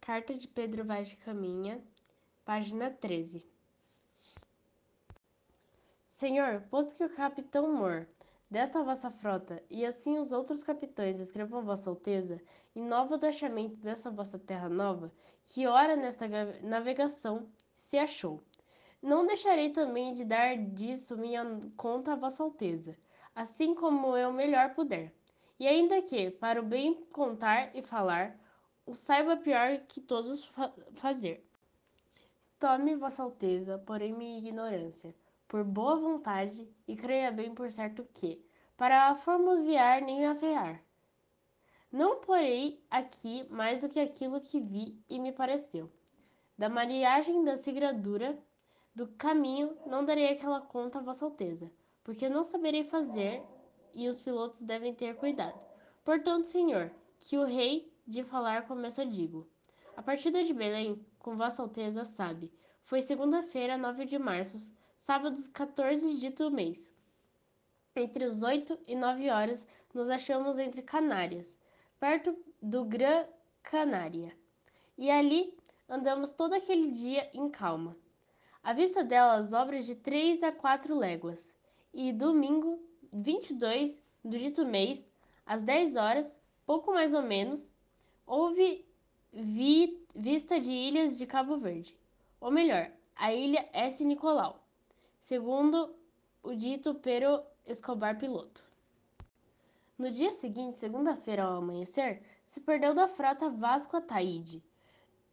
Carta de Pedro Vaz de Caminha, página 13. Senhor, posto que o capitão Mor desta vossa frota, e assim os outros capitães escrevam vossa alteza, em nova do achamento dessa vossa terra nova, que ora nesta navegação se achou. Não deixarei também de dar disso minha conta a vossa alteza, assim como eu melhor puder. E ainda que, para o bem contar e falar, o saiba pior que todos fa fazer. Tome vossa alteza, porém minha ignorância, por boa vontade, e creia bem por certo que, para formosear nem aferrar, não porei aqui mais do que aquilo que vi e me pareceu. Da mariagem da sigradura do caminho não darei aquela conta a vossa alteza, porque não saberei fazer e os pilotos devem ter cuidado. Portanto, senhor, que o rei de falar começa digo. A partida de Belém, com vossa alteza sabe, foi segunda-feira, 9 de março, sábado 14 dito mês. Entre os 8 e 9 horas nos achamos entre Canárias, perto do Gran Canária. E ali andamos todo aquele dia em calma. À vista delas, obras de três a quatro léguas. E domingo, 22 do dito mês, às 10 horas, pouco mais ou menos, houve vi, vista de ilhas de Cabo Verde. Ou melhor, a ilha S. Nicolau, segundo o dito Pero Escobar Piloto. No dia seguinte, segunda-feira ao amanhecer, se perdeu da frota Vasco Ataíde,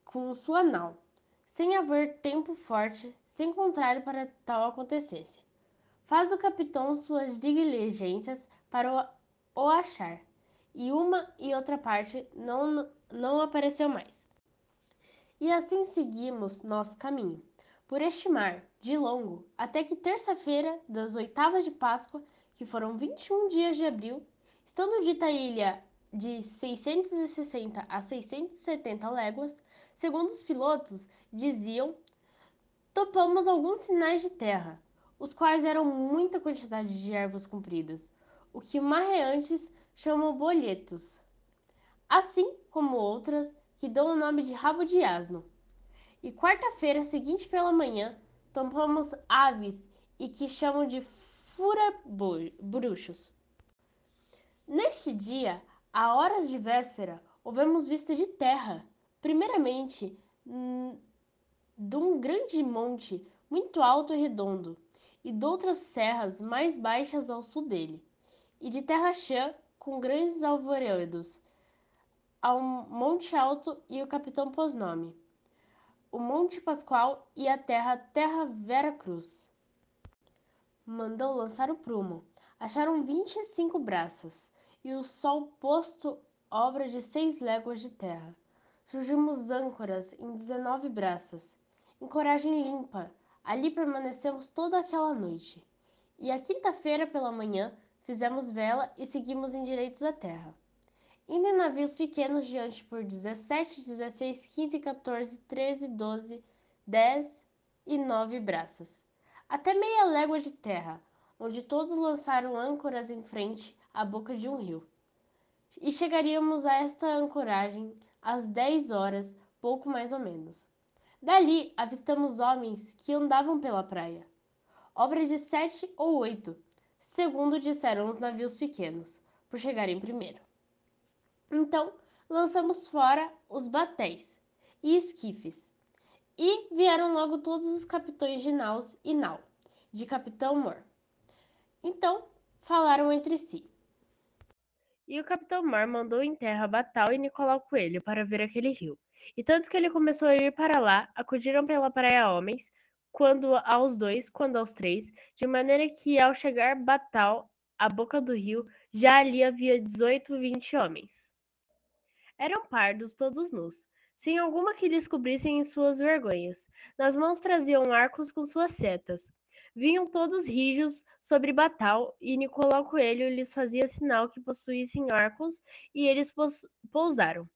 com sua nau, sem haver tempo forte, sem contrário para tal acontecesse. Faz o capitão suas diligências para o, o achar, e uma e outra parte não, não apareceu mais. E assim seguimos nosso caminho, por este mar, de longo, até que terça-feira das oitavas de Páscoa, que foram 21 dias de abril, estando dita ilha de 660 a 670 léguas, segundo os pilotos diziam, topamos alguns sinais de terra, os quais eram muita quantidade de ervas compridas, o que marreantes chamam bolhetos, assim como outras que dão o nome de rabo de asno. E quarta-feira seguinte pela manhã, topamos aves e que chamam de fura-bruxos. Neste dia, a horas de véspera, houvemos vista de terra, primeiramente de um grande monte muito alto e redondo, e de outras serras mais baixas ao sul dele, e de terra chã com grandes alvoredos, ao monte alto e o capitão pôs nome, o Monte Pascoal e a terra Terra Vera Cruz. Mandou lançar o prumo. Acharam vinte e cinco braças, e o sol posto obra de seis léguas de terra. Surgimos âncoras em dezenove braças, em coragem limpa. Ali permanecemos toda aquela noite. E a quinta-feira pela manhã fizemos vela e seguimos em direitos à terra. Indo em navios pequenos diante por 17, 16, 15, 14, 13, 12, 10 e 9 braças. Até meia légua de terra, onde todos lançaram âncoras em frente à boca de um rio. E chegaríamos a esta ancoragem às 10 horas, pouco mais ou menos. Dali avistamos homens que andavam pela praia. Obra de sete ou oito, segundo disseram os navios pequenos, por chegarem primeiro. Então lançamos fora os batéis e esquifes, e vieram logo todos os capitães de naus e nau, de capitão Mor. Então falaram entre si. E o capitão Mor mandou em terra Batal e Nicolau Coelho para ver aquele rio. E tanto que ele começou a ir para lá, acudiram pela praia homens, quando aos dois, quando aos três, de maneira que ao chegar Batal à boca do rio, já ali havia dezoito, vinte homens. Eram pardos, todos nus, sem alguma que lhes cobrissem suas vergonhas. Nas mãos traziam arcos com suas setas. Vinham todos rijos sobre Batal, e Nicolau Coelho lhes fazia sinal que possuíssem arcos, e eles pousaram.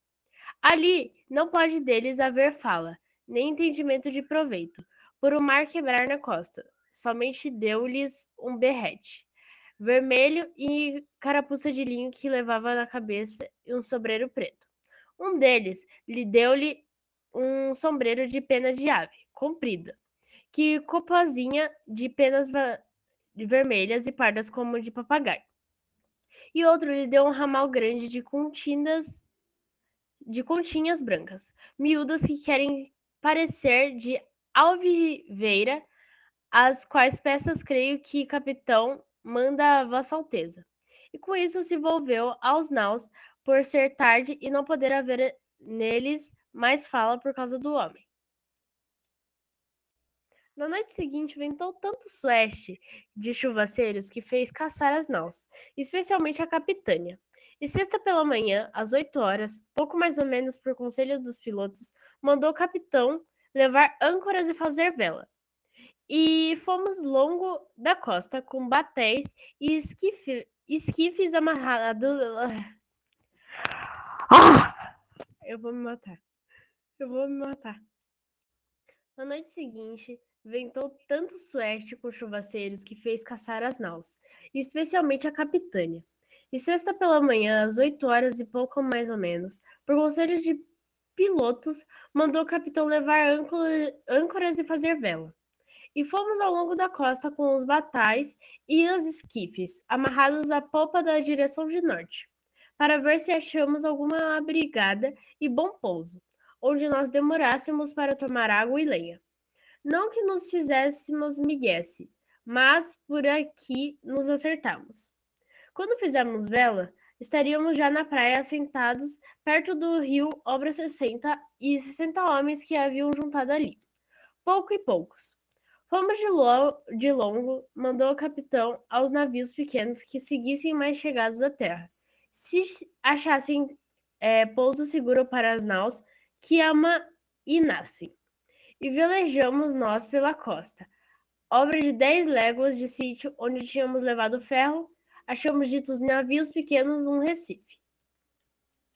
Ali não pode deles haver fala, nem entendimento de proveito, por o mar quebrar na costa. Somente deu-lhes um berrete vermelho e carapuça de linho que levava na cabeça e um sombreiro preto. Um deles lhe deu-lhe um sombreiro de pena de ave, comprida, que copozinha de penas vermelhas e pardas como de papagaio. E outro lhe deu um ramal grande de continhas, de continhas brancas, miúdas que querem parecer de alviveira, as quais peças creio que capitão manda vossa alteza. E com isso se volveu aos naus, por ser tarde e não poder haver neles mais fala por causa do homem. Na noite seguinte ventou tanto sueste de chuvaceiros que fez caçar as naus, especialmente a capitânia. E sexta pela manhã, às oito horas, pouco mais ou menos por conselho dos pilotos, mandou o capitão levar âncoras e fazer vela. E fomos longo da costa com batéis e esquife, esquifes amarrados. Ah! Eu vou me matar. Eu vou me matar. Na noite seguinte, ventou tanto sueste com chuvaceiros que fez caçar as naus, especialmente a capitânia. E sexta pela manhã, às oito horas e pouco mais ou menos, por conselho de pilotos, mandou o capitão levar âncoras e fazer vela. E fomos ao longo da costa com os batais e os esquifes, amarrados à popa da direção de norte, para ver se achamos alguma abrigada e bom pouso, onde nós demorássemos para tomar água e lenha. Não que nos fizéssemos miguesse, mas por aqui nos acertamos. Quando fizemos vela, estaríamos já na praia assentados perto do rio Obra sessenta e sessenta homens que haviam juntado ali, pouco e poucos. Fomos de, lo de longo, mandou o capitão aos navios pequenos que seguissem mais chegados à terra, se achassem é, pouso seguro para as naus que ama e nascem. E velejamos nós pela costa, obra de dez léguas de sítio onde tínhamos levado ferro, achamos ditos navios pequenos um recife.